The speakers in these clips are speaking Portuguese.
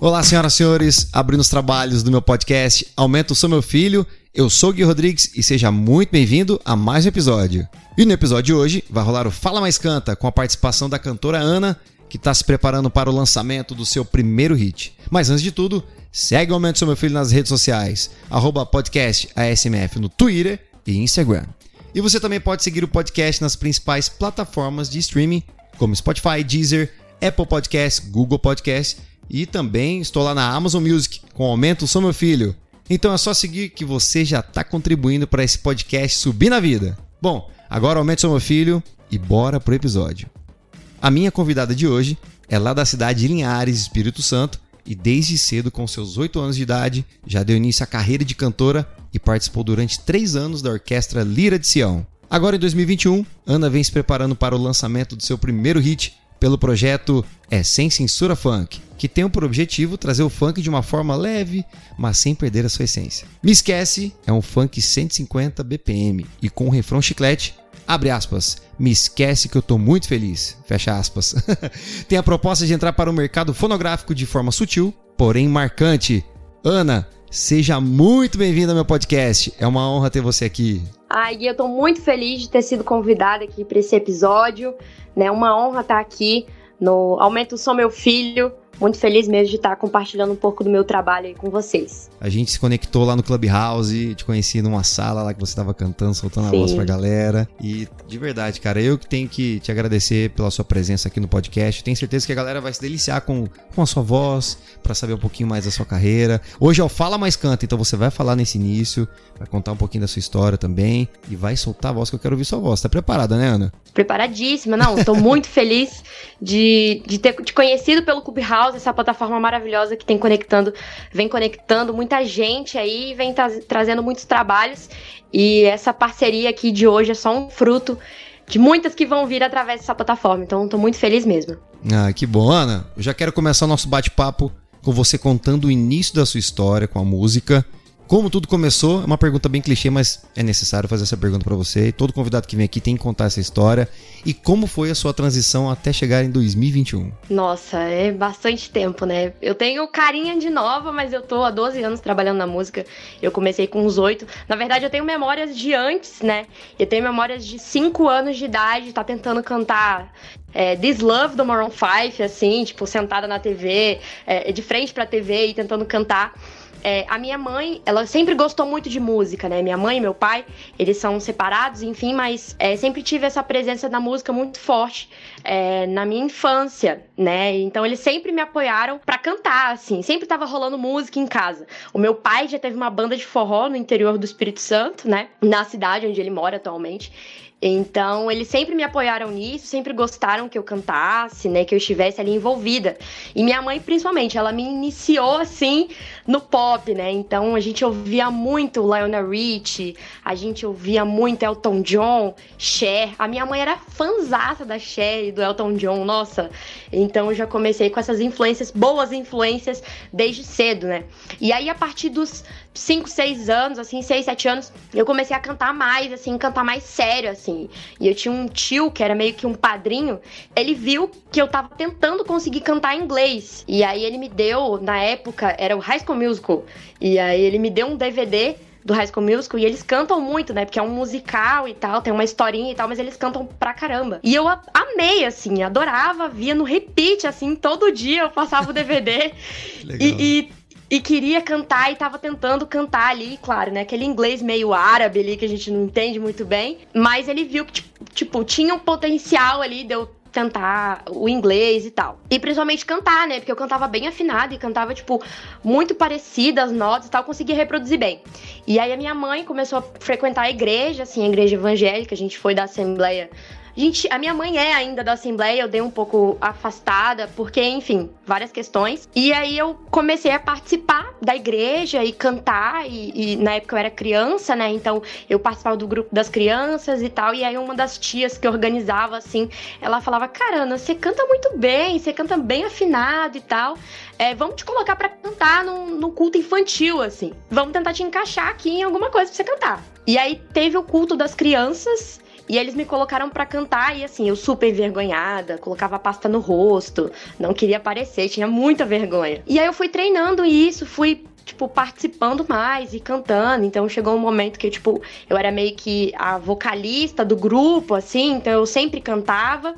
Olá, senhoras e senhores, abrindo os trabalhos do meu podcast Aumento Sou Meu Filho. Eu sou o Gui Rodrigues e seja muito bem-vindo a mais um episódio. E no episódio de hoje vai rolar o Fala Mais Canta com a participação da cantora Ana, que está se preparando para o lançamento do seu primeiro hit. Mas antes de tudo, segue o Aumento Sou Meu Filho nas redes sociais, arroba podcast ASMF no Twitter e Instagram. E você também pode seguir o podcast nas principais plataformas de streaming, como Spotify, Deezer, Apple Podcasts, Google Podcasts e também estou lá na Amazon Music com Aumento Sou Meu Filho. Então é só seguir que você já está contribuindo para esse podcast subir na vida. Bom, agora Aumento Sou Meu Filho e bora pro episódio. A minha convidada de hoje é lá da cidade de Linhares, Espírito Santo, e desde cedo, com seus 8 anos de idade, já deu início à carreira de cantora e participou durante 3 anos da orquestra Lira de Sião. Agora em 2021, Ana vem se preparando para o lançamento do seu primeiro hit pelo projeto É Sem Censura Funk, que tem por objetivo trazer o funk de uma forma leve, mas sem perder a sua essência. Me Esquece é um funk 150 BPM e com um refrão chiclete, abre aspas, me esquece que eu tô muito feliz, fecha aspas. tem a proposta de entrar para o mercado fonográfico de forma sutil, porém marcante. Ana, seja muito bem-vinda ao meu podcast, é uma honra ter você aqui. Ai, eu tô muito feliz de ter sido convidada aqui para esse episódio, né? Uma honra estar aqui no Aumento Sou Meu Filho, muito feliz mesmo de estar compartilhando um pouco do meu trabalho aí com vocês. A gente se conectou lá no Clubhouse, te conheci numa sala lá que você estava cantando, soltando Sim. a voz pra galera. E de verdade, cara, eu que tenho que te agradecer pela sua presença aqui no podcast. Tenho certeza que a galera vai se deliciar com, com a sua voz, para saber um pouquinho mais da sua carreira. Hoje é o Fala Mais Canta, então você vai falar nesse início, vai contar um pouquinho da sua história também e vai soltar a voz que eu quero ouvir sua voz. Tá preparada, né, Ana? Preparadíssima, não. Tô muito feliz de, de ter te conhecido pelo Clubhouse essa plataforma maravilhosa que tem conectando, vem conectando muita gente aí, vem tra trazendo muitos trabalhos. E essa parceria aqui de hoje é só um fruto de muitas que vão vir através dessa plataforma. Então, estou muito feliz mesmo. Ah, que bom, Ana. Eu já quero começar o nosso bate-papo com você contando o início da sua história com a música como tudo começou? É uma pergunta bem clichê, mas é necessário fazer essa pergunta para você. Todo convidado que vem aqui tem que contar essa história. E como foi a sua transição até chegar em 2021? Nossa, é bastante tempo, né? Eu tenho carinha de nova, mas eu tô há 12 anos trabalhando na música. Eu comecei com uns 8. Na verdade, eu tenho memórias de antes, né? Eu tenho memórias de 5 anos de idade, tá tentando cantar é, This Love do Maroon 5, assim, tipo, sentada na TV, é, de frente pra TV e tentando cantar. É, a minha mãe, ela sempre gostou muito de música, né? Minha mãe e meu pai, eles são separados, enfim, mas é, sempre tive essa presença da música muito forte é, na minha infância, né? Então eles sempre me apoiaram para cantar, assim, sempre tava rolando música em casa. O meu pai já teve uma banda de forró no interior do Espírito Santo, né? Na cidade onde ele mora atualmente. Então, eles sempre me apoiaram nisso, sempre gostaram que eu cantasse, né, que eu estivesse ali envolvida. E minha mãe, principalmente, ela me iniciou assim no pop, né? Então, a gente ouvia muito Lionel Richie, a gente ouvia muito Elton John, Cher. A minha mãe era fanzaça da Cher e do Elton John, nossa. Então, eu já comecei com essas influências, boas influências desde cedo, né? E aí a partir dos 5, 6 anos, assim, 6, 7 anos, eu comecei a cantar mais, assim, cantar mais sério, assim. E eu tinha um tio que era meio que um padrinho, ele viu que eu tava tentando conseguir cantar em inglês. E aí ele me deu, na época, era o High School Musical. E aí ele me deu um DVD do High School Musical e eles cantam muito, né? Porque é um musical e tal, tem uma historinha e tal, mas eles cantam pra caramba. E eu amei, assim, adorava, via no repeat, assim, todo dia eu passava o DVD. e, e e queria cantar e tava tentando cantar ali, claro, né? Aquele inglês meio árabe ali que a gente não entende muito bem. Mas ele viu que, tipo, tinha um potencial ali de eu cantar o inglês e tal. E principalmente cantar, né? Porque eu cantava bem afinado e cantava, tipo, muito parecida as notas e tal, conseguia reproduzir bem. E aí a minha mãe começou a frequentar a igreja, assim, a igreja evangélica, a gente foi da Assembleia Gente, a minha mãe é ainda da Assembleia, eu dei um pouco afastada, porque, enfim, várias questões. E aí eu comecei a participar da igreja e cantar, e, e, na época eu era criança, né? Então eu participava do grupo das crianças e tal. E aí uma das tias que organizava, assim, ela falava: Carana, você canta muito bem, você canta bem afinado e tal. É, vamos te colocar para cantar no, culto infantil, assim. Vamos tentar te encaixar aqui em alguma coisa pra você cantar. E aí teve o culto das crianças E eles me colocaram para cantar e assim, eu super envergonhada, colocava pasta no rosto, não queria aparecer, tinha muita vergonha. E aí eu fui treinando isso, fui tipo, participando mais e cantando. Então chegou um momento que, tipo, eu era meio que a vocalista do grupo, assim, então eu sempre cantava.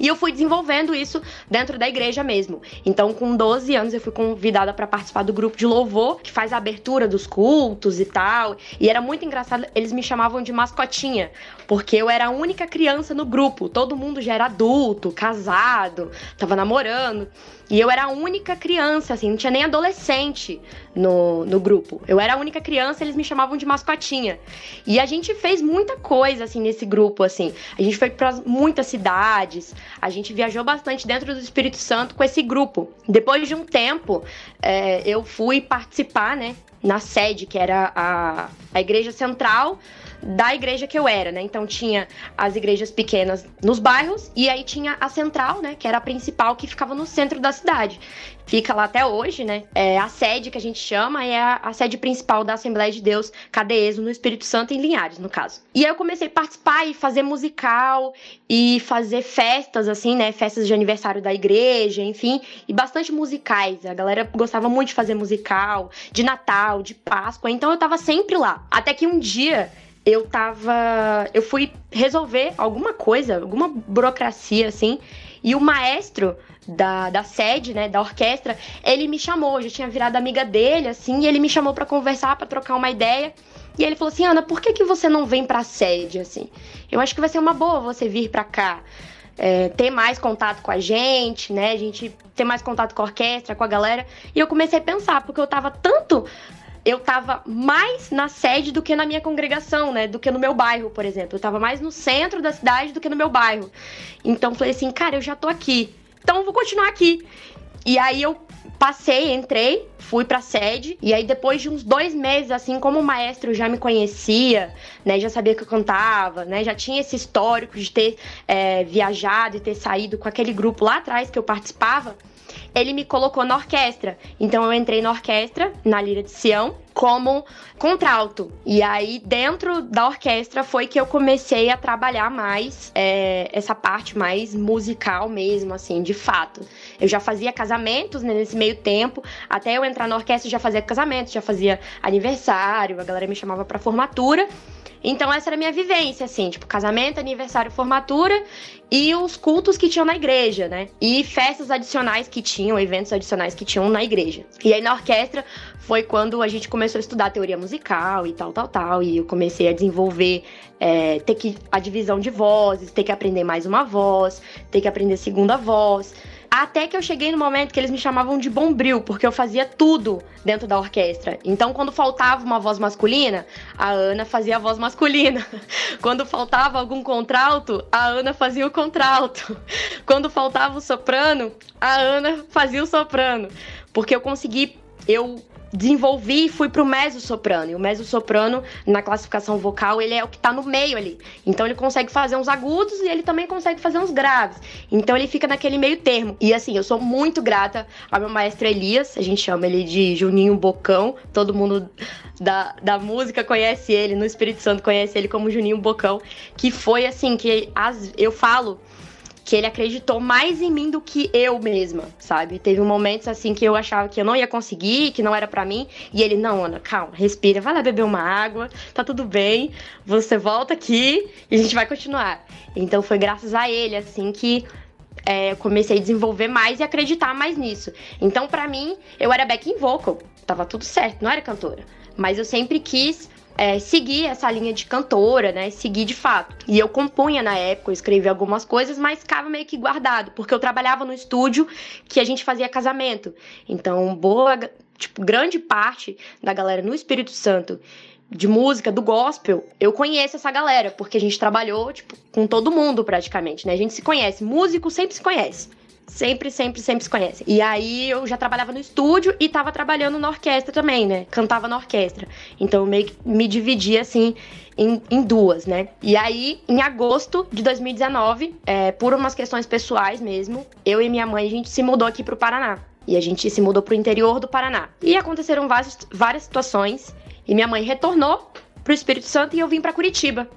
E eu fui desenvolvendo isso dentro da igreja mesmo. Então, com 12 anos, eu fui convidada para participar do grupo de louvor, que faz a abertura dos cultos e tal. E era muito engraçado, eles me chamavam de mascotinha, porque eu era a única criança no grupo. Todo mundo já era adulto, casado, tava namorando. E eu era a única criança, assim, não tinha nem adolescente no, no grupo. Eu era a única criança, eles me chamavam de mascotinha. E a gente fez muita coisa, assim, nesse grupo, assim. A gente foi para muitas cidades, a gente viajou bastante dentro do Espírito Santo com esse grupo. Depois de um tempo, é, eu fui participar, né, na sede, que era a, a igreja central da igreja que eu era, né? Então tinha as igrejas pequenas nos bairros e aí tinha a central, né? Que era a principal que ficava no centro da cidade. Fica lá até hoje, né? É a sede que a gente chama é a, a sede principal da Assembleia de Deus Cadeeso no Espírito Santo em Linhares, no caso. E aí eu comecei a participar e fazer musical e fazer festas assim, né? Festas de aniversário da igreja, enfim, e bastante musicais. A galera gostava muito de fazer musical, de Natal, de Páscoa, então eu tava sempre lá. Até que um dia eu tava. Eu fui resolver alguma coisa, alguma burocracia assim, e o maestro da, da sede, né, da orquestra, ele me chamou, eu já tinha virado amiga dele, assim, e ele me chamou para conversar, para trocar uma ideia. E ele falou assim: Ana, por que, que você não vem pra sede, assim? Eu acho que vai ser uma boa você vir pra cá. É, ter mais contato com a gente, né? A gente ter mais contato com a orquestra, com a galera. E eu comecei a pensar, porque eu tava tanto eu tava mais na sede do que na minha congregação, né? Do que no meu bairro, por exemplo. Eu tava mais no centro da cidade do que no meu bairro. Então falei assim, cara, eu já tô aqui. Então eu vou continuar aqui. E aí eu passei, entrei, fui pra sede. E aí depois de uns dois meses, assim, como o maestro já me conhecia, né? Já sabia que eu cantava, né? Já tinha esse histórico de ter é, viajado e ter saído com aquele grupo lá atrás que eu participava ele me colocou na orquestra. Então eu entrei na orquestra, na Lira de Sião, como contralto. E aí, dentro da orquestra, foi que eu comecei a trabalhar mais é, essa parte mais musical mesmo, assim, de fato. Eu já fazia casamentos né, nesse meio tempo, até eu entrar na orquestra já fazia casamentos, já fazia aniversário, a galera me chamava para formatura. Então essa era a minha vivência, assim, tipo, casamento, aniversário, formatura e os cultos que tinham na igreja, né? E festas adicionais que tinham, eventos adicionais que tinham na igreja. E aí na orquestra foi quando a gente começou a estudar teoria musical e tal, tal, tal. E eu comecei a desenvolver, é, ter que a divisão de vozes, ter que aprender mais uma voz, ter que aprender segunda voz. Até que eu cheguei no momento que eles me chamavam de bombril, porque eu fazia tudo dentro da orquestra. Então, quando faltava uma voz masculina, a Ana fazia a voz masculina. Quando faltava algum contralto, a Ana fazia o contralto. Quando faltava o soprano, a Ana fazia o soprano. Porque eu consegui. Eu desenvolvi e fui pro mezzo-soprano. E o mezzo-soprano, na classificação vocal, ele é o que tá no meio ali. Então ele consegue fazer uns agudos e ele também consegue fazer uns graves. Então ele fica naquele meio termo. E assim, eu sou muito grata ao meu maestro Elias, a gente chama ele de Juninho Bocão. Todo mundo da, da música conhece ele, no Espírito Santo conhece ele como Juninho Bocão, que foi assim, que as, eu falo que ele acreditou mais em mim do que eu mesma, sabe? Teve momentos assim que eu achava que eu não ia conseguir, que não era para mim, e ele, não, Ana, calma, respira, vai lá beber uma água, tá tudo bem, você volta aqui e a gente vai continuar. Então foi graças a ele, assim, que é, comecei a desenvolver mais e acreditar mais nisso. Então, para mim, eu era backing vocal, tava tudo certo, não era cantora. Mas eu sempre quis é, seguir essa linha de cantora, né? Seguir de fato. E eu compunha na época, eu escrevia algumas coisas, mas ficava meio que guardado, porque eu trabalhava no estúdio que a gente fazia casamento. Então, boa, tipo, grande parte da galera no Espírito Santo de música, do gospel, eu conheço essa galera, porque a gente trabalhou, tipo, com todo mundo praticamente, né? A gente se conhece. Músico sempre se conhece sempre, sempre, sempre se conhecem. E aí eu já trabalhava no estúdio e tava trabalhando na orquestra também, né? Cantava na orquestra. Então eu meio que me dividia assim em, em, duas, né? E aí, em agosto de 2019, é, por umas questões pessoais mesmo, eu e minha mãe, a gente se mudou aqui pro Paraná. E a gente se mudou pro interior do Paraná. E aconteceram várias, várias situações. E minha mãe retornou pro Espírito Santo e eu vim para Curitiba.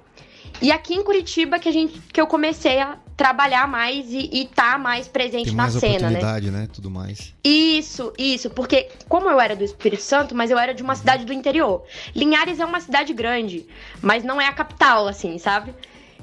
E aqui em Curitiba que a gente que eu comecei a trabalhar mais e, e tá mais presente Tem na mais cena, né? oportunidade, né? Tudo mais. Isso, isso, porque como eu era do Espírito Santo, mas eu era de uma cidade do interior. Linhares é uma cidade grande, mas não é a capital, assim, sabe?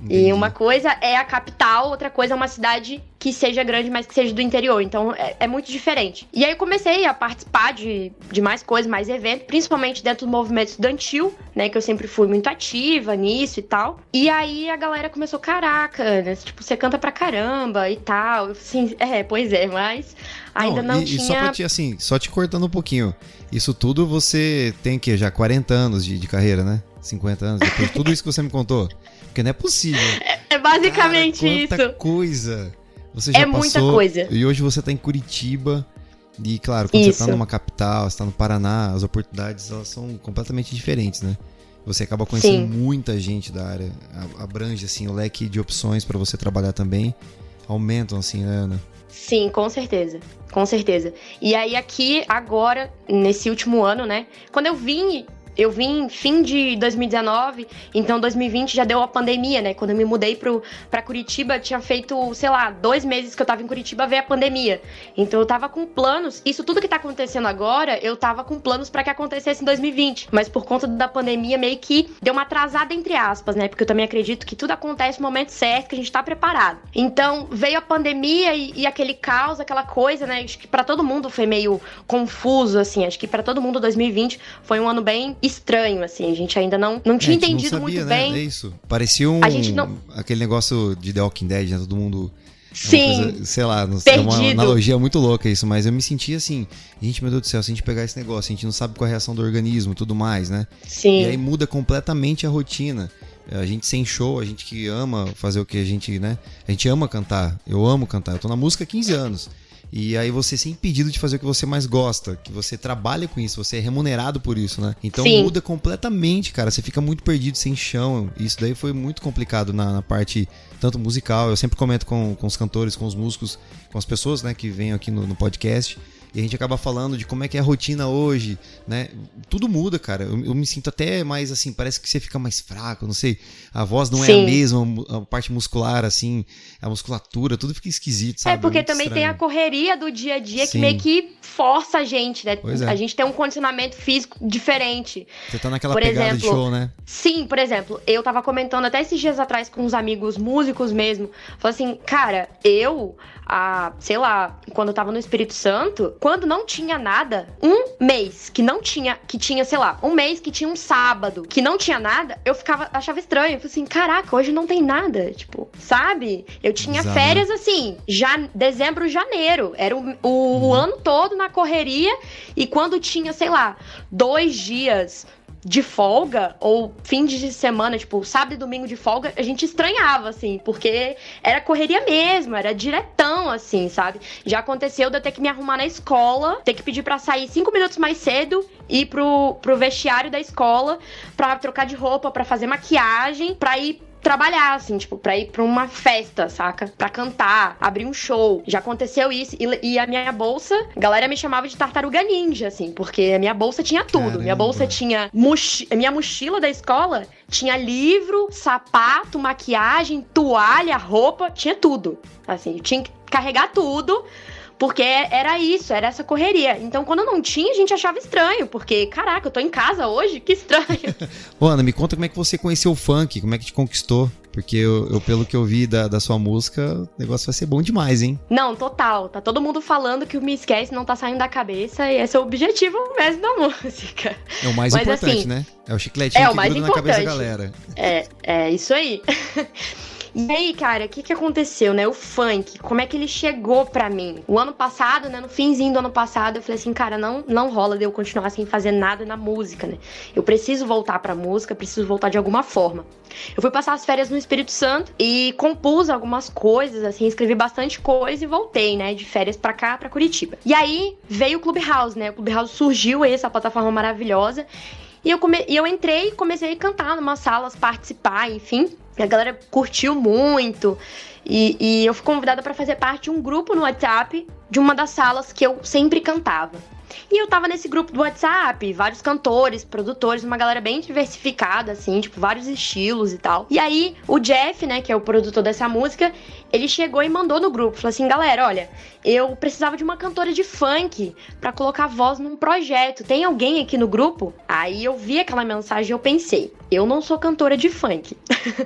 Entendi. E uma coisa é a capital, outra coisa é uma cidade que seja grande, mas que seja do interior. Então é, é muito diferente. E aí eu comecei a participar de, de mais coisas, mais eventos, principalmente dentro do movimento estudantil, né? Que eu sempre fui muito ativa nisso e tal. E aí a galera começou, caraca, né, tipo, você canta pra caramba e tal. Assim, é, pois é, mas ainda não, e, tinha. E só pra te, assim, só te cortando um pouquinho. Isso tudo você tem que já 40 anos de, de carreira, né? 50 anos, depois de tudo isso que você me contou. Porque não é possível. É basicamente Cara, quanta isso. coisa. Você já É passou, muita coisa. E hoje você tá em Curitiba. E claro, quando você Isso. tá numa capital, você tá no Paraná, as oportunidades elas são completamente diferentes, né? Você acaba conhecendo Sim. muita gente da área, abrange assim o leque de opções pra você trabalhar também, aumentam assim, né, Ana? Sim, com certeza. Com certeza. E aí aqui, agora, nesse último ano, né? Quando eu vim, eu vim fim de 2019, então 2020 já deu a pandemia, né? Quando eu me mudei pro, pra Curitiba, tinha feito, sei lá, dois meses que eu tava em Curitiba, veio a pandemia. Então eu tava com planos, isso tudo que tá acontecendo agora, eu tava com planos pra que acontecesse em 2020. Mas por conta da pandemia, meio que deu uma atrasada, entre aspas, né? Porque eu também acredito que tudo acontece no momento certo, que a gente tá preparado. Então veio a pandemia e, e aquele caos, aquela coisa, né? Acho que pra todo mundo foi meio confuso, assim. Acho que pra todo mundo 2020 foi um ano bem estranho, assim. A gente ainda não, não tinha É, a gente entendido não sabia, muito né? bem. É isso. Parecia um não- aquele negócio de The Walking Dead, né? Todo mundo É Sim, coisa, sei lá, não sei, é uma perdido. analogia muito louca isso, mas eu me senti assim, gente, meu Deus do céu, se a gente pegar esse negócio, a gente não sabe qual é a reação do organismo e tudo mais, né? sim. E aí muda completamente a rotina. A gente sem show, a gente que ama fazer o que a gente, né? A gente ama cantar. Eu amo cantar. Eu tô na música há 15 anos. E aí você ser impedido de fazer o que você mais gosta, que você trabalha com isso, você é remunerado por isso, né? Então Sim. muda completamente, cara. Você fica muito perdido, sem chão. Isso daí foi muito complicado na, na parte tanto musical. Eu sempre comento com, com os cantores, com os músicos, com as pessoas, né, que vêm aqui no, no podcast. E a gente acaba falando de como é que é a rotina hoje, né? Tudo muda, cara. Eu, eu me sinto até mais assim, parece que você fica mais fraco, não sei. A voz não é a Sim. mesma, a parte muscular, assim, a musculatura, tudo fica esquisito, sabe? É porque Muito também tem a estranho. correria do dia a dia Sim. que meio que força a gente, né? É. A gente tem um condicionamento físico diferente. Você tá naquela por pegada de exemplo, show, né? Sim, por exemplo, eu tava comentando até esses dias atrás com uns amigos músicos mesmo. Falei assim, cara, eu, a, sei lá, quando eu tava no Espírito Santo, quando não tinha nada, um mês que não tinha, que tinha, sei lá, um mês que tinha um sábado, que não tinha nada, eu ficava, achava estranho. Eu falei assim, caraca, hoje não tem nada. Tipo, sabe? Eu tinha Bizarro, férias assim, já, dezembro, janeiro. Era o, o, o ano todo na correria. E quando tinha, sei lá, dois dias de folga, ou fim de semana, tipo, sábado e domingo de folga, a gente estranhava, assim, porque era correria mesmo, era diretão, assim, sabe? Já aconteceu de eu ter que me arrumar na escola, ter que pedir pra sair cinco minutos mais cedo, ir pro, pro vestiário da escola pra trocar de roupa, pra fazer maquiagem, pra ir trabalhar, assim, tipo, pra ir pra uma festa, saca? Pra cantar, abrir um show. Já aconteceu isso. E, e a minha bolsa, a galera me chamava de tartaruga ninja, assim, porque a minha bolsa tinha tudo. Caramba. Minha bolsa tinha. Mochi a minha mochila da escola tinha livro, sapato, maquiagem, toalha, roupa, tinha tudo. Assim, eu tinha que carregar tudo. Porque era isso, era essa correria. Então, quando não tinha, a gente achava estranho. Porque, caraca, eu tô em casa hoje, que estranho. Ô, Ana, me conta como é que você conheceu o funk, como é que te conquistou? Porque eu, eu, pelo que eu vi da, da sua música, o negócio vai ser bom demais, hein? Não, total. Tá todo mundo falando que o Me Esquece não tá saindo da cabeça e esse é o objetivo mesmo da música. É o mais Mas, importante, assim, né? É o chicletinho é o que mais gruda na cabeça da importante. galera. É, é isso aí. E aí, cara, o que que aconteceu, né? O funk, como é que ele chegou pra mim? O ano passado, né, no finzinho do ano passado, eu falei assim, cara, não, não rola de eu continuar sem fazer nada na música, né? Eu preciso voltar pra música, preciso voltar de alguma forma. Eu fui passar as férias no Espírito Santo e compus algumas coisas, assim, escrevi bastante coisa e voltei, né, de férias pra cá, pra Curitiba. E aí veio o Clubhouse, né? O Clubhouse surgiu essa plataforma maravilhosa. E eu, come... e eu entrei e comecei a cantar numa salas, participar, enfim. A galera curtiu muito. E, e eu fui convidada para fazer parte de um grupo no WhatsApp de uma das salas que eu sempre cantava. E eu tava nesse grupo do WhatsApp, vários cantores, produtores, uma galera bem diversificada, assim, tipo, vários estilos e tal. E aí, o Jeff, né, que é o produtor dessa música, ele chegou e mandou no grupo, falou assim, galera, olha, eu precisava de uma cantora de funk para colocar voz num projeto. Tem alguém aqui no grupo? Aí eu vi aquela mensagem e eu pensei, eu não sou cantora de funk,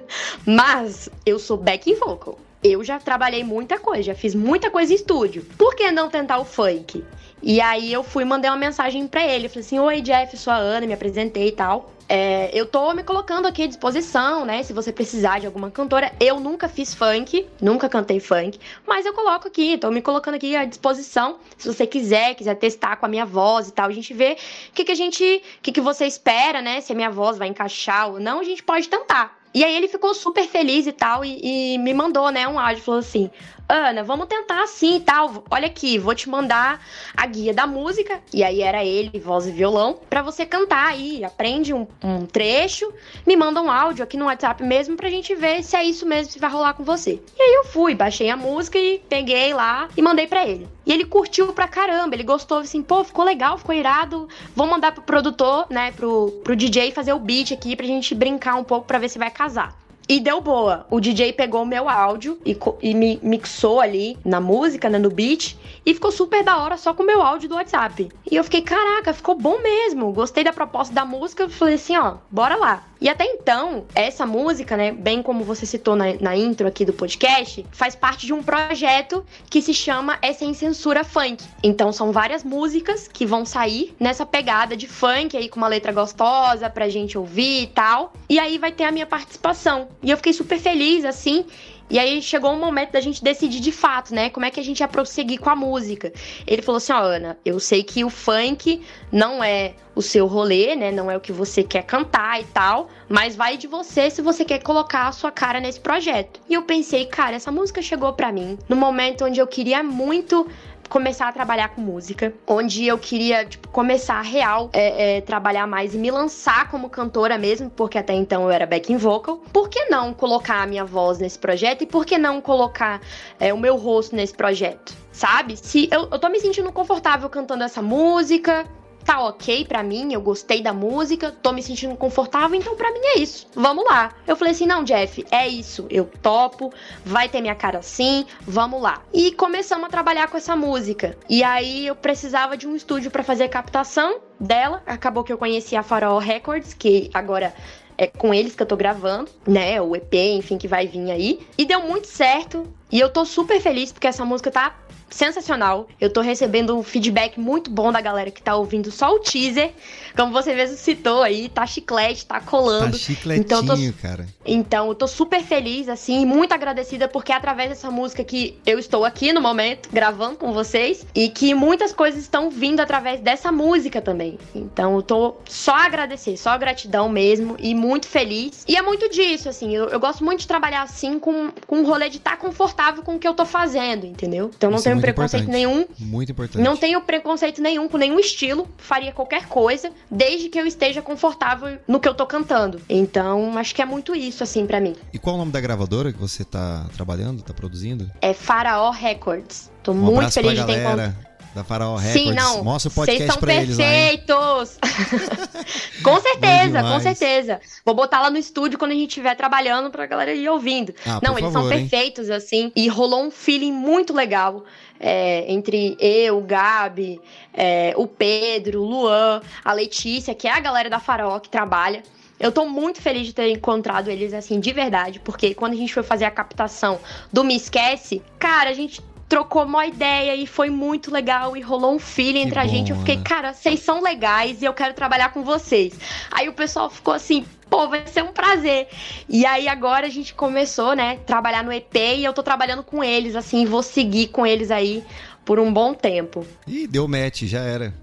mas eu sou backing vocal. Eu já trabalhei muita coisa, já fiz muita coisa em estúdio. Por que não tentar o funk? E aí eu fui mandei uma mensagem para ele, falei assim: "Oi, Jeff, sou a Ana", me apresentei e tal. É, eu tô me colocando aqui à disposição, né? Se você precisar de alguma cantora. Eu nunca fiz funk, nunca cantei funk, mas eu coloco aqui, tô me colocando aqui à disposição. Se você quiser, quiser testar com a minha voz e tal, a gente vê o que, que a gente. o que, que você espera, né? Se a minha voz vai encaixar ou não, a gente pode tentar. E aí ele ficou super feliz e tal, e, e me mandou, né, um áudio, falou assim, Ana, vamos tentar assim e tal. Olha aqui, vou te mandar a guia da música. E aí era ele, voz e violão, para você cantar aí. Aprende um, um, trecho, me manda um áudio aqui no WhatsApp mesmo pra gente ver se é isso mesmo, se vai rolar com você. E aí eu fui, baixei a música e peguei lá e mandei para ele. E ele curtiu pra caramba, ele gostou, assim, pô, ficou legal, ficou irado. Vou mandar pro produtor, né, pro, pro DJ fazer o beat aqui pra gente brincar um pouco pra ver se vai casar. E deu boa. O DJ pegou o meu áudio e, e, me mixou ali na música, né, no beat, e ficou super da hora só com o meu áudio do WhatsApp. E eu fiquei, caraca, ficou bom mesmo. Gostei da proposta da música, falei assim, ó, bora lá. E até então, essa música, né, bem como você citou na, na intro aqui do podcast, faz parte de um projeto que se chama É Sem Censura Funk. Então são várias músicas que vão sair nessa pegada de funk aí com uma letra gostosa pra gente ouvir e tal. E aí vai ter a minha participação. E eu fiquei super feliz, assim. E aí chegou um momento da gente decidir de fato, né? Como é que a gente ia prosseguir com a música. Ele falou assim: ó, oh, Ana, eu sei que o funk não é o seu rolê, né? Não é o que você quer cantar e tal, mas vai de você se você quer colocar a sua cara nesse projeto. E eu pensei, cara, essa música chegou para mim no momento onde eu queria muito começar a trabalhar com música, onde eu queria tipo, começar a real é, é, trabalhar mais e me lançar como cantora mesmo, porque até então eu era backing vocal. Por que não colocar a minha voz nesse projeto e por que não colocar é, o meu rosto nesse projeto? Sabe? Se eu, eu tô me sentindo confortável cantando essa música, tá ok para mim, eu gostei da música, tô me sentindo confortável, então para mim é isso. Vamos lá. Eu falei assim: "Não, Jeff, é isso. Eu topo, vai ter minha cara assim, vamos lá". E começamos a trabalhar com essa música. E aí eu precisava de um estúdio para fazer a captação dela. Acabou que eu conheci a Farol Records, que agora é com eles que eu tô gravando, né? O EP, enfim, que vai vir aí. E deu muito certo. E eu tô super feliz porque essa música tá sensacional. Eu tô recebendo um feedback muito bom da galera que tá ouvindo só o teaser. Como você mesmo citou aí, tá chiclete, tá colando. Tá chicletinho, então, tô... cara. Então, eu tô super feliz, assim, muito agradecida, porque é através dessa música que eu estou aqui no momento, gravando com vocês, e que muitas coisas estão vindo através dessa música também. Então, eu tô só a agradecer, só gratidão mesmo, e muito feliz. E é muito disso, assim, eu, eu gosto muito de trabalhar assim com, com um rolê de estar tá confortável com o que eu tô fazendo, entendeu? Então, não Isso tenho é preconceito importante. nenhum. Muito importante. Não tenho preconceito nenhum com nenhum estilo, faria qualquer coisa, desde que eu esteja confortável no que eu tô cantando. Então, acho que é muito isso, assim, para mim. E qual é o nome da gravadora que você tá trabalhando, tá produzindo? É Faraó Records. Tô um muito feliz de ter encontrado da Faraó Records. Sim, não. Mostra o podcast são pra perfeitos. eles com certeza, com certeza. Vou botar lá no estúdio quando a gente estiver trabalhando pra galera ir ouvindo. Ah, não, eles favor, são perfeitos, hein? assim. E rolou um feeling muito legal. É, entre eu, o Gabi, é, o Pedro, o Luan, a Letícia, que é a galera da Faraó que trabalha. Eu tô muito feliz de ter encontrado eles assim, de verdade, porque quando a gente foi fazer a captação do Me Esquece, cara, a gente trocou uma ideia e foi muito legal e rolou um feeling entre a gente. Eu fiquei, cara, vocês são legais e eu quero trabalhar com vocês. Aí o pessoal ficou assim, pô, vai ser um prazer. E aí agora a gente começou, né, trabalhar no EP e eu tô trabalhando com eles, assim, vou seguir com eles aí por um bom tempo. Ih, deu match, já era.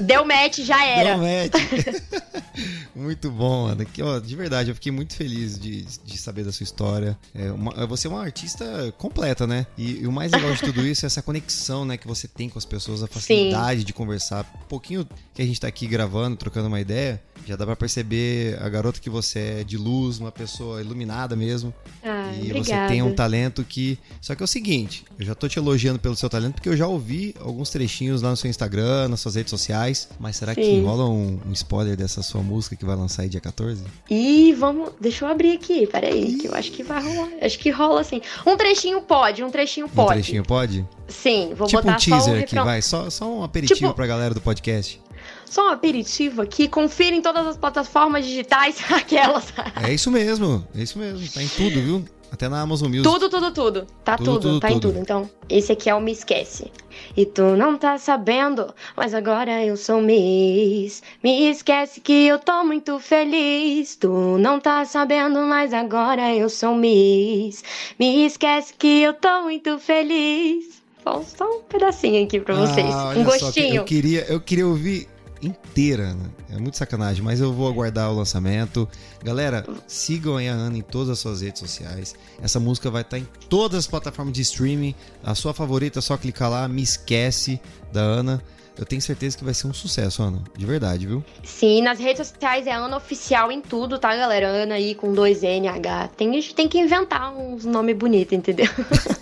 Deu match, já era. Deu match. muito bom, Ana. Que, ó, de verdade, eu fiquei muito feliz de, de saber da sua história. É uma, você é uma artista completa, né? E, e, o mais legal de tudo isso é essa conexão, né, que você tem com as pessoas, a facilidade Sim. de conversar. Um pouquinho que a gente tá aqui gravando, trocando uma ideia, já dá para perceber a garota que você é de luz, uma pessoa iluminada mesmo. Ah, e obrigada. você tem um talento que. Só que é o seguinte, eu já tô te elogiando pelo seu talento, porque eu já ouvi alguns trechinhos lá no seu Instagram, nas suas redes sociais. Mas será Sim. que rola um, um, spoiler dessa sua música que vai lançar aí dia 14? Ih, vamos. Deixa eu abrir aqui, peraí, que eu acho que vai rolar. Acho que rola assim. Um trechinho pode, um trechinho pode. Um trechinho pode? Sim, vou tipo botar um teaser só um aqui, vai. Só, só um aperitivo tipo... pra galera do podcast. Só um aperitivo aqui, confira em todas as plataformas digitais, aquelas. É isso mesmo, é isso mesmo, tá em tudo, viu? Até na Amazon Music. Tudo, tudo, tudo. Tá tudo, tudo, tudo tá tudo. em tudo. Então, esse aqui é o Me Esquece. E tu não tá sabendo, mas agora eu sou Miss. Me esquece que eu tô muito feliz. Tu não tá sabendo, mas agora eu sou Miss. Me esquece que eu tô muito feliz. Só um pedacinho aqui pra vocês. Ah, um gostinho. eu queria, eu queria ouvir inteira. Né? É muito sacanagem, mas eu vou aguardar o lançamento. Galera, sigam a Ana em todas as suas redes sociais. Essa música vai estar em todas as plataformas de streaming. A sua favorita é só clicar lá, me esquece da Ana. Eu tenho certeza que vai ser um sucesso, Ana. De verdade, viu? Sim, nas redes sociais é Ana Oficial em tudo, tá, galera? Ana aí com dois NH. Tem, tem que inventar uns nomes bonitos, entendeu?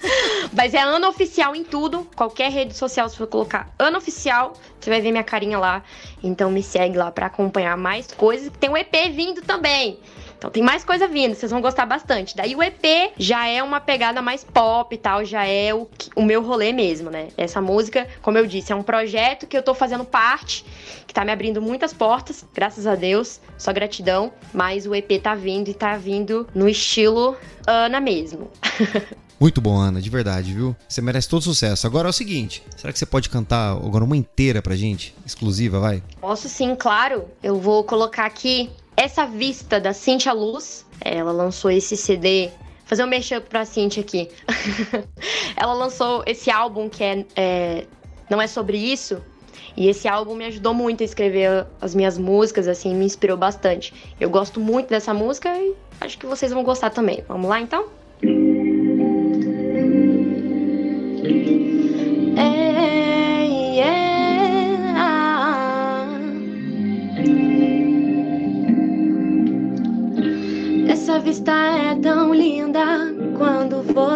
Mas é Ana Oficial em tudo. Qualquer rede social, se for colocar Ana Oficial, você vai ver minha carinha lá. Então me segue lá para acompanhar mais coisas. Tem um EP vindo também. Então tem mais coisa vindo, vocês vão gostar bastante. Daí o EP já é uma pegada mais pop e tal, já é o, o meu rolê mesmo, né? Essa música, como eu disse, é um projeto que eu tô fazendo parte, que tá me abrindo muitas portas, graças a Deus, só gratidão. Mas o EP tá vindo e tá vindo no estilo Ana mesmo. Muito bom, Ana, de verdade, viu? Você merece todo sucesso. Agora é o seguinte, será que você pode cantar agora uma inteira pra gente? Exclusiva, vai? Posso sim, claro. Eu vou colocar aqui essa vista da Cintia Luz. Ela lançou esse CD. Fazer um mashup pra Cintia aqui. ela lançou esse álbum que é, é Não é sobre isso. E esse álbum me ajudou muito a escrever as minhas músicas, assim, me inspirou bastante. Eu gosto muito dessa música e acho que vocês vão gostar também. Vamos lá então?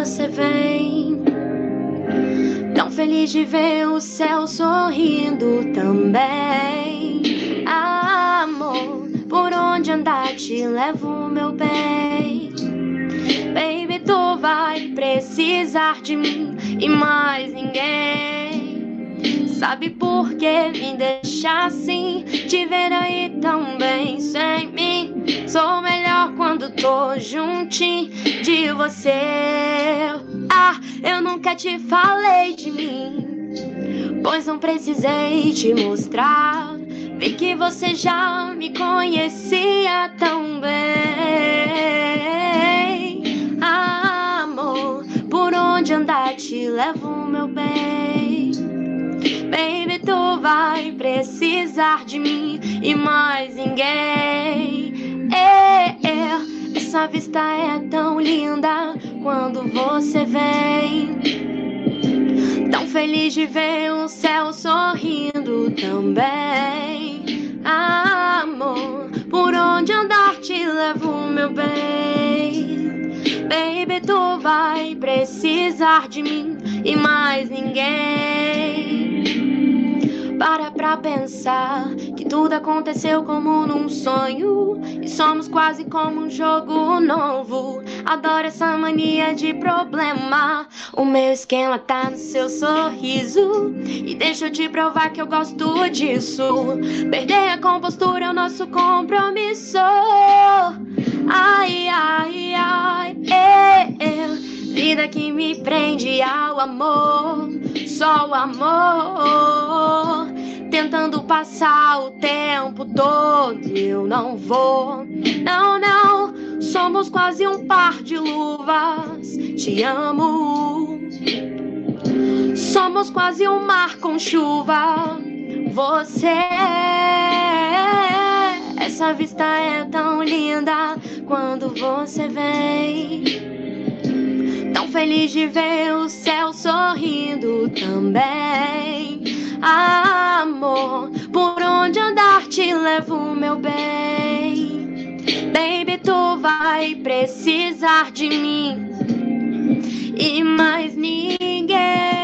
Você vem. Tão feliz de ver o céu sorrindo também. Amor, por onde andar te levo, meu bem. Baby, tu vai precisar de mim e mais ninguém. Sabe por que me deixar assim? Te ver aí tão bem sem mim. Sou melhor quando tô juntinho de você. Ah, eu nunca te falei de mim, pois não precisei te mostrar. Vi que você já me conhecia tão bem. Ah, amor, por onde andar te levo, meu bem. Baby, tu vai precisar de mim e mais ninguém. É, é, essa vista é tão linda quando você vem. Tão feliz de ver o céu sorrindo também. Amor, por onde andar te levo, meu bem. Baby, tu vai precisar de mim e mais ninguém. Pra pensar que tudo aconteceu como num sonho e somos quase como um jogo novo. Adoro essa mania de problema. O meu esquema tá no seu sorriso e deixa eu te provar que eu gosto disso. Perder a compostura é o nosso compromisso. Ai, ai, ai, é, é. Vida que me prende ao amor, só o amor tentando passar o tempo todo. Eu não vou, não, não. Somos quase um par de luvas. Te amo. Somos quase um mar com chuva. você. Essa vista é tão linda quando você vem. Tão feliz de ver o céu sorrindo também. Levo, meu bem. Baby, tu vai precisar de mim e mais ninguém.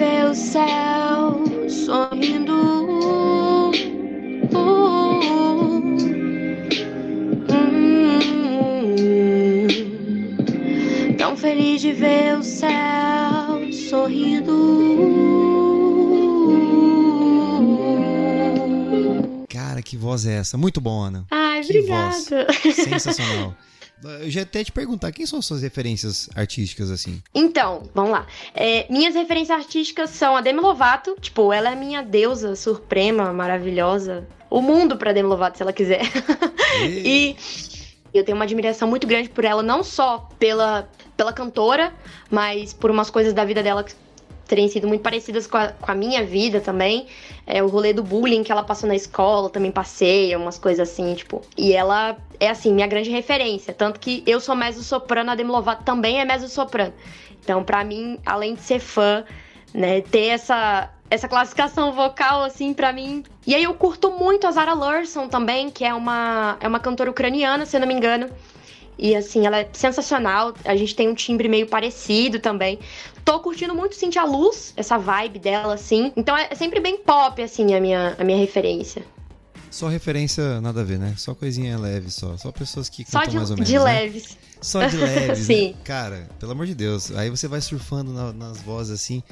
Ver o céu sorrindo. tão feliz de ver o céu sorrindo. Cara, que voz é essa? Muito bom, Ana. Ai, que obrigada. Voz. Sensacional. Eu já até te perguntar, quem são suas referências artísticas, assim? Então, vamos lá. É, minhas referências artísticas são a Demi Lovato, tipo, ela é minha deusa suprema, maravilhosa. O mundo pra Demi Lovato, se ela quiser. e eu tenho uma admiração muito grande por ela, não só pela, pela cantora, mas por umas coisas da vida dela terem sido muito parecidas com a, com a minha vida também. É, o rolê do bullying que ela passou na escola, também passei, umas coisas assim, tipo. E ela é, assim, minha grande referência. Tanto que eu sou mezzo-soprano, a Demi Lovato também é mezzo-soprano. Então, para mim, além de ser fã, né, ter essa, essa classificação vocal, assim, para mim. E aí eu curto muito a Zara Larson também, que é uma, é uma cantora ucraniana, se eu não me engano. E assim, ela é sensacional. A gente tem um timbre meio parecido também. Tô curtindo muito Cintia Luz, essa vibe dela, assim. Então é sempre bem pop, assim, a minha, a minha referência. Só referência, nada a ver, né? Só coisinha leve, só. Só pessoas que cantam de, mais ou menos. De né? leves. Só de leves, né? Sim. Né? Cara, pelo amor de Deus. Aí você vai surfando na, nas vozes assim,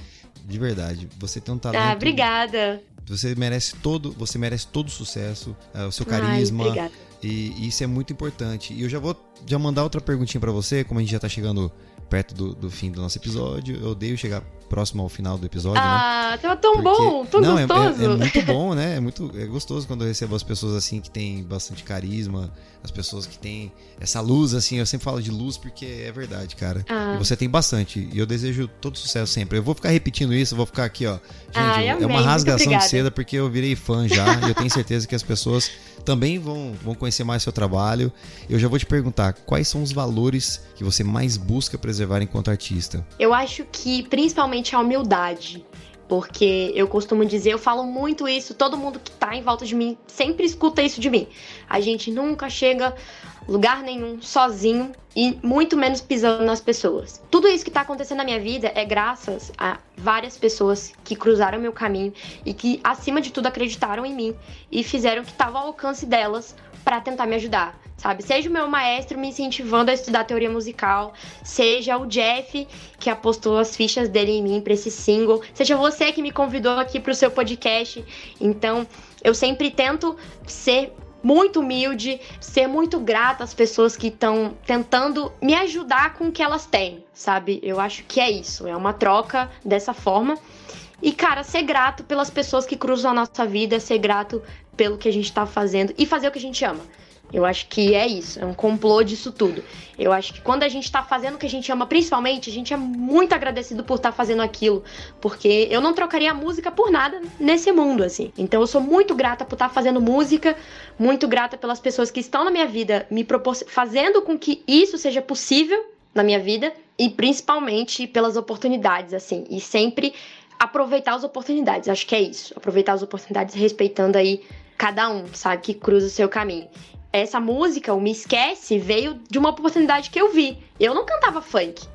de verdade. Você tem um talento. Ah, obrigada. Você merece todo, você merece todo o sucesso, uh, o seu carisma. Ai, obrigada e, e, isso é muito importante. E eu já vou já mandar outra perguntinha para você, como a gente já tá chegando perto do, do, fim do nosso episódio. Eu odeio chegar próximo ao final do episódio. Né? Ah, né? tava tão Porque... bom, tão Não, gostoso. É, é, é, muito bom, né? É muito é gostoso quando eu recebo as pessoas assim que têm bastante carisma, as pessoas que têm essa luz, assim. Eu sempre falo de luz porque é verdade, cara. Ah. E você tem bastante. E eu desejo todo sucesso sempre. Eu vou ficar repetindo isso, vou ficar aqui, ó. Gente, ah, é uma rasgação de seda porque eu virei fã já. e eu tenho certeza que as pessoas também vão, vão conhecer mais seu trabalho. Eu já vou te perguntar quais são os valores que você mais busca preservar enquanto artista. Eu acho que principalmente a humildade. Porque eu costumo dizer, eu falo muito isso, todo mundo que tá em volta de mim sempre escuta isso de mim. A gente nunca chega lugar nenhum sozinho e muito menos pisando nas pessoas. Tudo isso que tá acontecendo na minha vida é graças a várias pessoas que cruzaram meu caminho e que, acima de tudo, acreditaram em mim e fizeram que estava ao alcance delas para tentar me ajudar sabe? Seja o meu maestro me incentivando a estudar teoria musical, seja o Jeff que apostou as fichas dele em mim para esse single, seja você que me convidou aqui para o seu podcast. Então, eu sempre tento ser muito humilde, ser muito grata às pessoas que estão tentando me ajudar com o que elas têm, sabe? Eu acho que é isso, é uma troca dessa forma. E, cara, ser grato pelas pessoas que cruzam a nossa vida, ser grato pelo que a gente tá fazendo e fazer o que a gente ama. Eu acho que é isso, é um complô disso tudo. Eu acho que quando a gente tá fazendo o que a gente ama, principalmente, a gente é muito agradecido por estar tá fazendo aquilo, porque eu não trocaria a música por nada nesse mundo, assim. Então eu sou muito grata por estar tá fazendo música, muito grata pelas pessoas que estão na minha vida, me fazendo com que isso seja possível na minha vida e principalmente pelas oportunidades, assim, e sempre aproveitar as oportunidades. Acho que é isso, aproveitar as oportunidades respeitando aí cada um, sabe, que cruza o seu caminho essa música, o Me Esquece, veio de uma oportunidade que eu vi. Eu não cantava funk,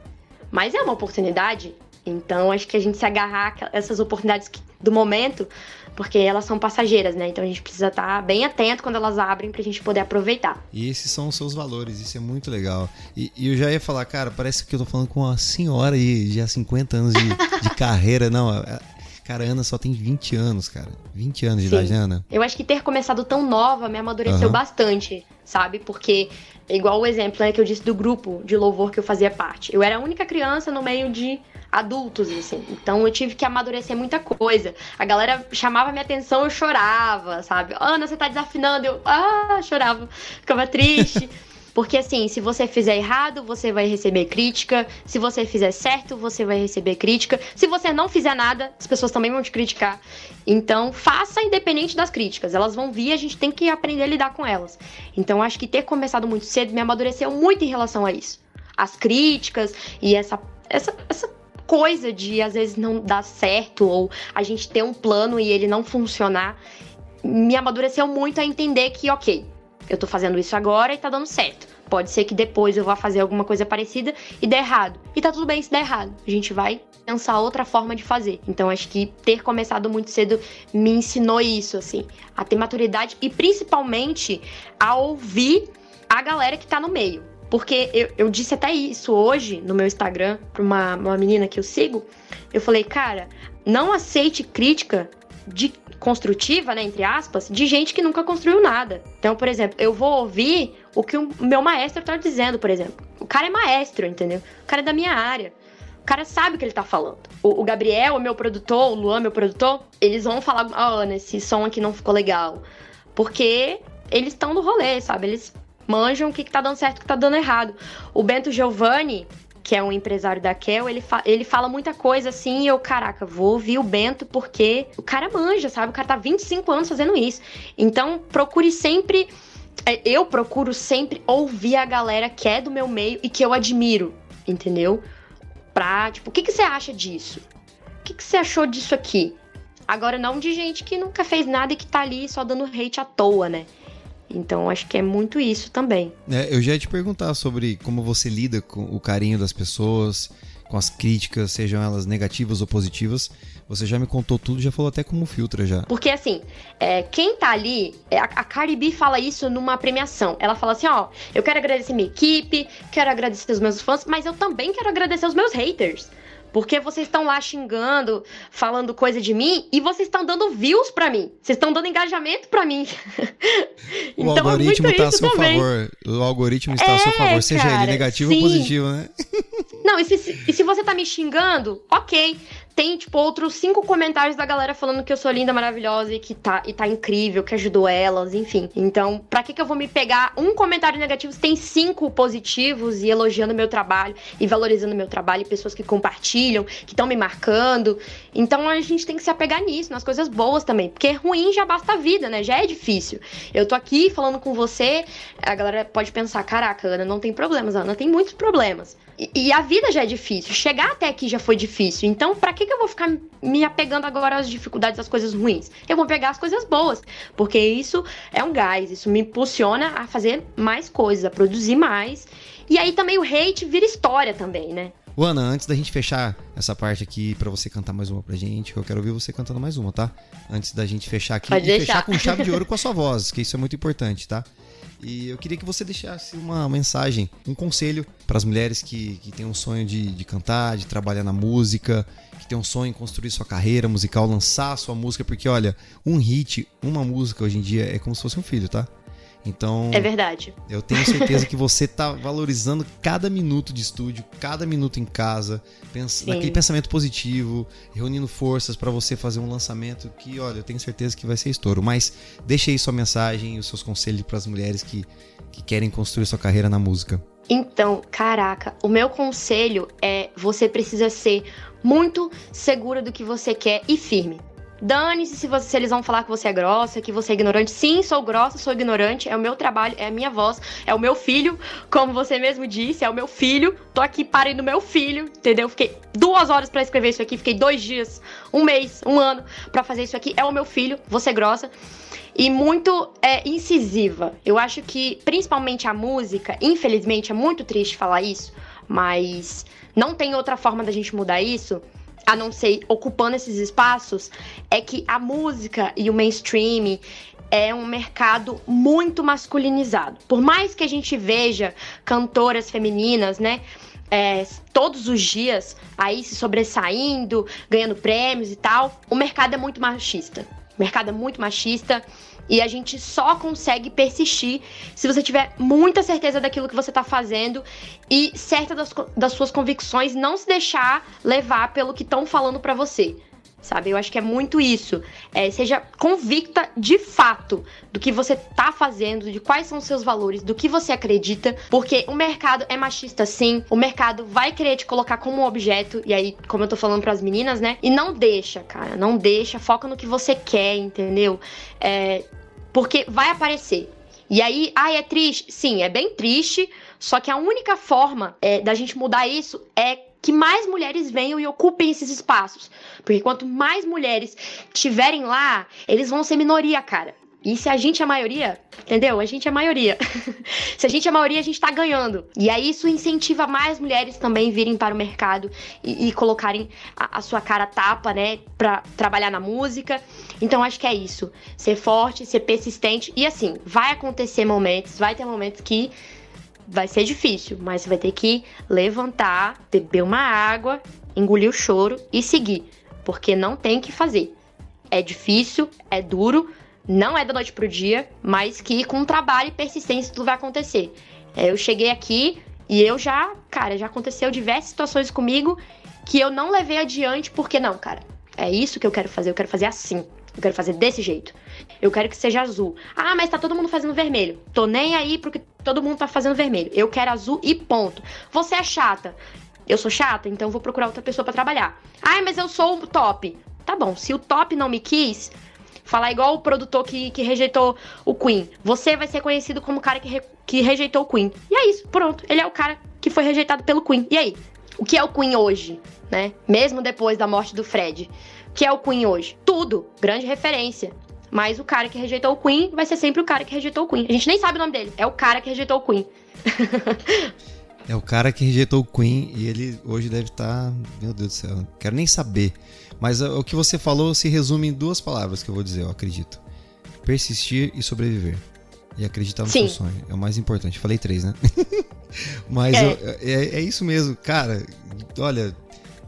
mas é uma oportunidade. Então acho que a gente se agarrar a essas oportunidades do momento, porque elas são passageiras, né? Então a gente precisa estar bem atento quando elas abrem pra gente poder aproveitar. E esses são os seus valores, isso é muito legal. E, e eu já ia falar, cara, parece que eu tô falando com uma senhora aí, já 50 anos de, de carreira. Não, Cara, a Ana só tem 20 anos, cara. 20 anos de Sim. idade, Ana. Eu acho que ter começado tão nova me amadureceu uhum. bastante, sabe? Porque igual o exemplo né, que eu disse do grupo de louvor que eu fazia parte. Eu era a única criança no meio de adultos, assim. Então eu tive que amadurecer muita coisa. A galera chamava minha atenção, eu chorava, sabe? Ana, você tá desafinando. Eu, ah, chorava. Ficava triste. Porque assim, se você fizer errado, você vai receber crítica. Se você fizer certo, você vai receber crítica. Se você não fizer nada, as pessoas também vão te criticar. Então, faça independente das críticas. Elas vão vir, a gente tem que aprender a lidar com elas. Então, acho que ter começado muito cedo me amadureceu muito em relação a isso. As críticas e essa essa, essa coisa de às vezes não dar certo ou a gente ter um plano e ele não funcionar me amadureceu muito a entender que, ok, eu tô fazendo isso agora e tá dando certo. Pode ser que depois eu vá fazer alguma coisa parecida e dê errado. E tá tudo bem se der errado. A gente vai pensar outra forma de fazer. Então acho que ter começado muito cedo me ensinou isso, assim, a ter maturidade e principalmente a ouvir a galera que tá no meio. Porque eu, eu disse até isso hoje no meu Instagram pra uma, uma menina que eu sigo. Eu falei, cara, não aceite crítica de construtiva, né, entre aspas, de gente que nunca construiu nada. Então, por exemplo, eu vou ouvir o que o meu maestro tá dizendo, por exemplo. O cara é maestro, entendeu? O cara é da minha área. O cara sabe o que ele tá falando. O, o Gabriel, o meu produtor, o Luan, meu produtor, eles vão falar, ó, oh, Ana, esse som aqui não ficou legal. Porque eles estão no rolê, sabe? Eles manjam o que, que tá dando certo e o que tá dando errado. O Bento Giovanni, que é um empresário da Kel, ele, fa ele fala muita coisa assim, e eu, caraca, vou ouvir o Bento porque o cara manja, sabe? O cara tá 25 anos fazendo isso. Então, procure sempre. É, eu procuro sempre ouvir a galera que é do meu meio e que eu admiro, entendeu? Pra, tipo, o que, que você acha disso? O que, que você achou disso aqui? Agora, não de gente que nunca fez nada e que tá ali só dando hate à toa, né? Então acho que é muito isso também. É, eu já ia te perguntar sobre como você lida com o carinho das pessoas, com as críticas, sejam elas negativas ou positivas. Você já me contou tudo, já falou até como filtra já. Porque assim, é, quem tá ali, é, a, a Cardi B fala isso numa premiação. Ela fala assim, ó, eu quero agradecer minha equipe, quero agradecer os meus fãs, mas eu também quero agradecer os meus haters. Porque vocês estão lá xingando, falando coisa de mim e vocês estão dando views para mim. Vocês estão dando engajamento para mim. o então, algoritmo está a seu também. favor. O algoritmo está é, a seu favor, seja cara, ele negativo sim. ou positivo, né? Não, e se, e se você tá me xingando, ok tem, tipo, outros cinco comentários da galera falando que eu sou linda, maravilhosa e que tá, e tá incrível, que ajudou elas, enfim. Então, pra que, que eu vou me pegar um comentário negativo se tem cinco positivos e elogiando meu trabalho e valorizando meu trabalho e pessoas que compartilham, que estão me marcando? Então a gente tem que se apegar nisso, nas coisas boas também. Porque ruim já basta a vida, né? Já é difícil. Eu tô aqui falando com você, a galera pode pensar: caraca, Ana, não tem problemas. Ana tem muitos problemas. E, e a vida já é difícil. Chegar até aqui já foi difícil. Então, pra que, que eu vou ficar me apegando agora às dificuldades, às coisas ruins? Eu vou pegar as coisas boas. Porque isso é um gás. Isso me impulsiona a fazer mais coisas, a produzir mais. E aí também o hate vira história também, né? Ana, antes da gente fechar essa parte aqui para você cantar mais uma pra gente, eu quero ouvir você cantando mais uma, tá? Antes da gente fechar aqui Pode e deixar. fechar com chave de ouro com a sua voz, que isso é muito importante, tá? E eu queria que você deixasse uma mensagem, um conselho para as mulheres que, que têm um sonho de, de cantar, de trabalhar na música, que tem um sonho em construir sua carreira musical, lançar sua música, porque olha, um hit, uma música hoje em dia é como se fosse um filho, tá? Então. É verdade. Eu tenho certeza que você tá valorizando cada minuto de estúdio, cada minuto em casa, pens naquele pensamento positivo, reunindo forças para você fazer um lançamento que, olha, eu tenho certeza que vai ser estouro. Mas deixe aí sua mensagem e os seus conselhos para as mulheres que, que querem construir sua carreira na música. Então, caraca, o meu conselho é você precisa ser muito segura do que você quer e firme. Dane-se se, se eles vão falar que você é grossa, que você é ignorante. Sim, sou grossa, sou ignorante. É o meu trabalho, é a minha voz, é o meu filho, como você mesmo disse, é o meu filho. Tô aqui parando meu filho, entendeu? Fiquei duas horas para escrever isso aqui, fiquei dois dias, um mês, um ano para fazer isso aqui. É o meu filho, você é grossa. E muito é, incisiva. Eu acho que, principalmente a música, infelizmente é muito triste falar isso, mas não tem outra forma da gente mudar isso a não ser ocupando esses espaços, é que a música e o mainstream é um mercado muito masculinizado. Por mais que a gente veja cantoras femininas, né? É, todos os dias aí se sobressaindo, ganhando prêmios e tal, o mercado é muito machista. O mercado é muito machista E a gente só consegue persistir se você tiver muita certeza daquilo que você tá fazendo e certa das, das suas convicções, não se deixar levar pelo que estão falando para você sabe? Eu acho que é muito isso. É, seja convicta de fato do que você tá fazendo, de quais são os seus valores, do que você acredita, porque o mercado é machista sim, o mercado vai querer te colocar como objeto, e aí, como eu tô falando para as meninas, né? E não deixa, cara, não deixa, foca no que você quer, entendeu? É, porque vai aparecer. E aí, ai, é triste? Sim, é bem triste, só que a única forma é, da gente mudar isso é que mais mulheres venham e ocupem esses espaços. Porque quanto mais mulheres tiverem lá, eles vão ser minoria, cara. E se a gente é a maioria, entendeu? A gente é a maioria. se a gente é a maioria, a gente tá ganhando. E aí isso incentiva mais mulheres também virem para o mercado e, e colocarem a, a, sua cara tapa, né? Pra trabalhar na música. Então acho que é isso. Ser forte, ser persistente. E assim, vai acontecer momentos, vai ter momentos que vai ser difícil, mas você vai ter que levantar, beber uma água, engolir o choro e seguir, porque não tem que fazer. É difícil, é duro, não é da noite pro dia, mas que com trabalho e persistência tudo vai acontecer. É, eu cheguei aqui e eu já, cara, já aconteceu diversas situações comigo que eu não levei adiante porque não, cara. É isso que eu quero fazer, eu quero fazer assim. Eu quero fazer desse jeito. Eu quero que seja azul. Ah, mas tá todo mundo fazendo vermelho. Tô nem aí porque todo mundo tá fazendo vermelho. Eu quero azul e ponto. Você é chata. Eu sou chata, então vou procurar outra pessoa para trabalhar. Ah, mas eu sou o top. Tá bom, se o top não me quis, falar igual o produtor que, que rejeitou o Queen. Você vai ser conhecido como o cara que, re, que rejeitou o Queen. E é isso, pronto. Ele é o cara que foi rejeitado pelo Queen. E aí? O que é o Queen hoje, né? Mesmo depois da morte do Fred que é o Queen hoje? Tudo, grande referência. Mas o cara que rejeitou o Queen vai ser sempre o cara que rejeitou o Queen. A gente nem sabe o nome dele. É o cara que rejeitou o Queen. é o cara que rejeitou o Queen e ele hoje deve estar. Tá... Meu Deus do céu, quero nem saber. Mas uh, o que você falou se resume em duas palavras que eu vou dizer, eu acredito: persistir e sobreviver. E acreditar no Sim. seu sonho. É o mais importante. Falei três, né? Mas é. Eu, é, é isso mesmo, cara. Olha,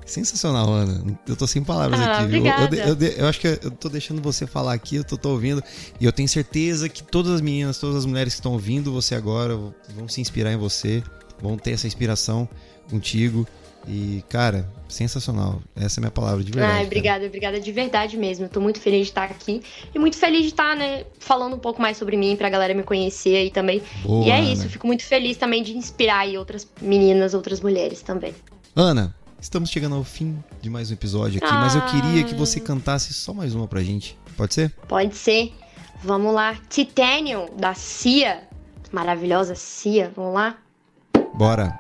Sensacional, Ana. Eu tô sem palavras ah, aqui. Obrigada. Eu, eu, eu, eu, acho que eu tô deixando você falar aqui, eu tô, tô, ouvindo. E eu tenho certeza que todas as meninas, todas as mulheres que estão ouvindo você agora vão se inspirar em você, vão ter essa inspiração contigo. E, cara, sensacional. Essa é a minha palavra de verdade. Ai, obrigada, cara. obrigada de verdade mesmo. Eu tô muito feliz de estar aqui. E muito feliz de estar, né, falando um pouco mais sobre mim pra galera me conhecer aí também. Boa, e é Ana. isso, fico muito feliz também de inspirar aí outras meninas, outras mulheres também. Ana, Estamos chegando ao fim de mais um episódio aqui, ah. mas eu queria que você cantasse só mais uma pra gente. Pode ser? Pode ser. Vamos lá. Titanium, da Cia. Maravilhosa Cia. Vamos lá? Bora.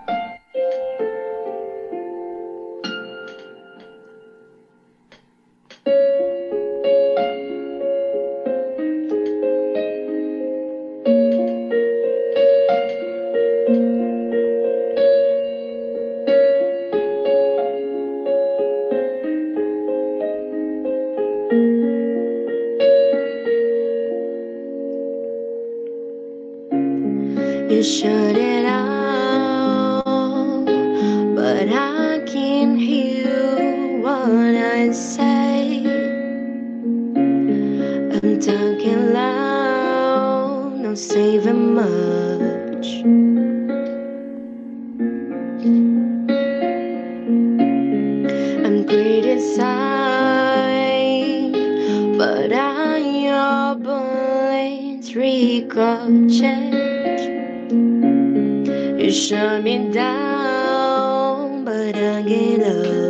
ricochet. You shut me down, but I get up.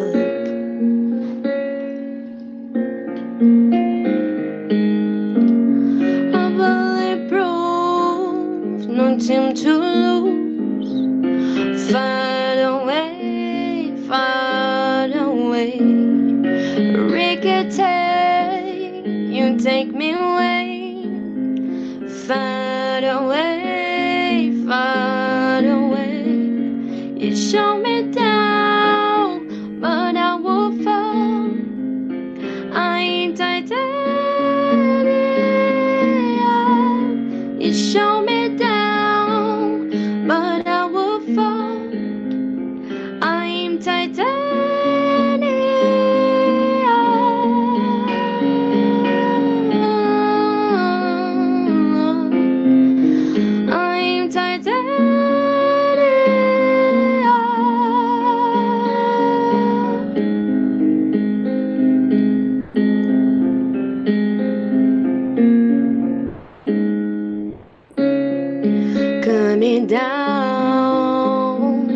down,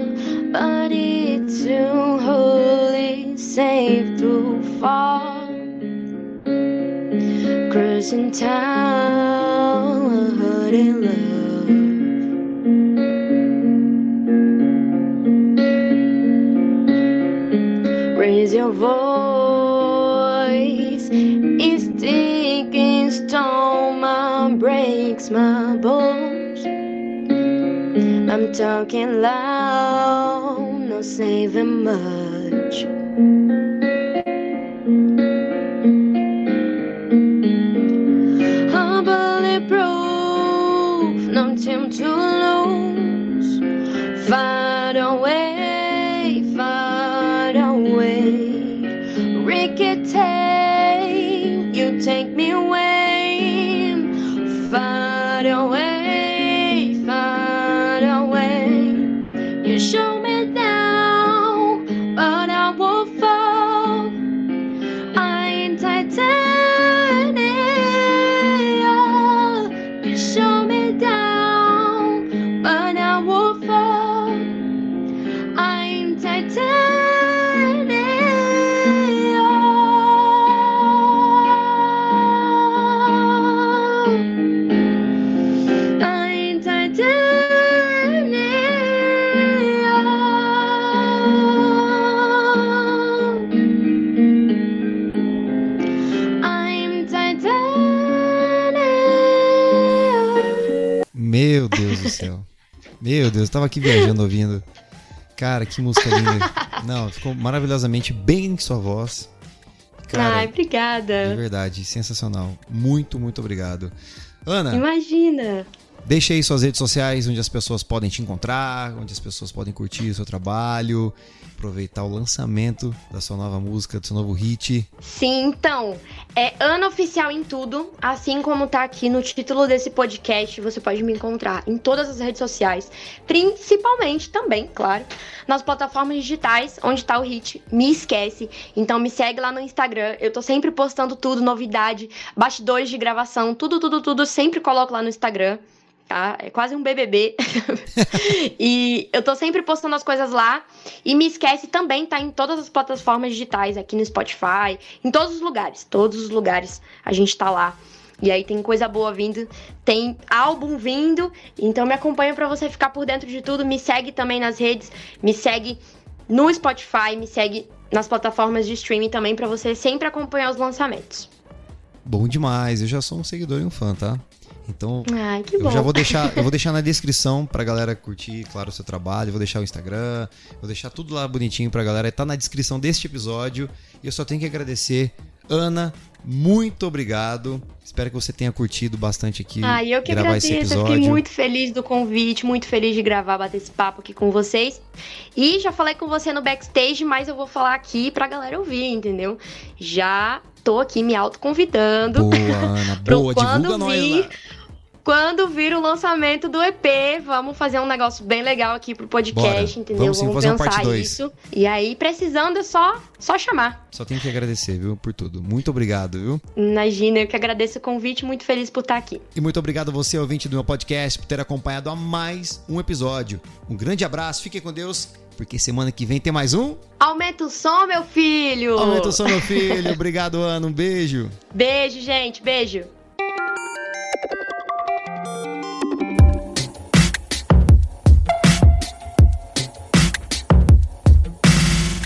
it's too holy, safe to fall. Cruising town, hood in love. Raise your voice. It's taking stone, my breaks my bones. I'm talking loud, no saving much. I'm bulletproof, no time to Meu Deus, eu tava aqui viajando ouvindo. Cara, que música linda. Não, ficou maravilhosamente bem em sua voz. Cara, Ai, de obrigada. verdade, sensacional. Muito, muito obrigado. Ana, Imagina. Deixa aí suas redes sociais onde as pessoas podem te encontrar, onde as pessoas podem curtir o seu trabalho, aproveitar o lançamento da sua nova música, do seu novo hit. Sim, então, é Ana Oficial em tudo, assim como tá aqui no título desse podcast, você pode me encontrar em todas as redes sociais, principalmente também, claro, nas plataformas digitais, onde tá o hit Me Esquece. Então me segue lá no Instagram, eu tô sempre postando tudo, novidade, bastidores de gravação, tudo, tudo, tudo, sempre coloco lá no Instagram. Tá? É quase um BBB. e eu tô sempre postando as coisas lá. E me esquece também, tá em todas as plataformas digitais, aqui no Spotify, em todos os lugares. Todos os lugares a gente tá lá. E aí tem coisa boa vindo, tem álbum vindo, então me acompanha pra você ficar por dentro de tudo. Me segue também nas redes, me segue no Spotify, me segue nas plataformas de streaming também pra você sempre acompanhar os lançamentos. Bom demais, eu já sou um seguidor e um fã, tá? Então, Ai, eu bom. já vou deixar, eu vou deixar na descrição pra galera curtir, claro, o seu trabalho, vou deixar o Instagram, vou deixar tudo lá bonitinho pra galera, tá na descrição deste episódio. E eu só tenho que agradecer Ana, muito obrigado. Espero que você tenha curtido bastante aqui Ah, eu que gravar esse agradeço. Eu episódio. fiquei muito feliz do convite, muito feliz de gravar, bater esse papo aqui com vocês. E já falei com você no backstage, mas eu vou falar aqui pra galera ouvir, entendeu? Já tô aqui me autoconvidando. Boa, Ana, boa, quando divulga nós vir, lá. Quando vir o lançamento do EP, vamos fazer um negócio bem legal aqui pro podcast, Bora. entendeu? Vamos sim, parte pensar isso. E aí, precisando, é só, só chamar. Só tenho que agradecer, viu, por tudo. Muito obrigado, viu? Imagina, eu que agradeço o convite, muito feliz por estar aqui. E muito obrigado você, ouvinte do meu podcast, por ter acompanhado a mais um episódio. Um grande abraço, fiquem com Deus, porque semana que vem tem mais um. Aumenta o som, meu filho! Aumenta o som, meu filho. Obrigado, Ana. Um beijo. Beijo, gente, beijo.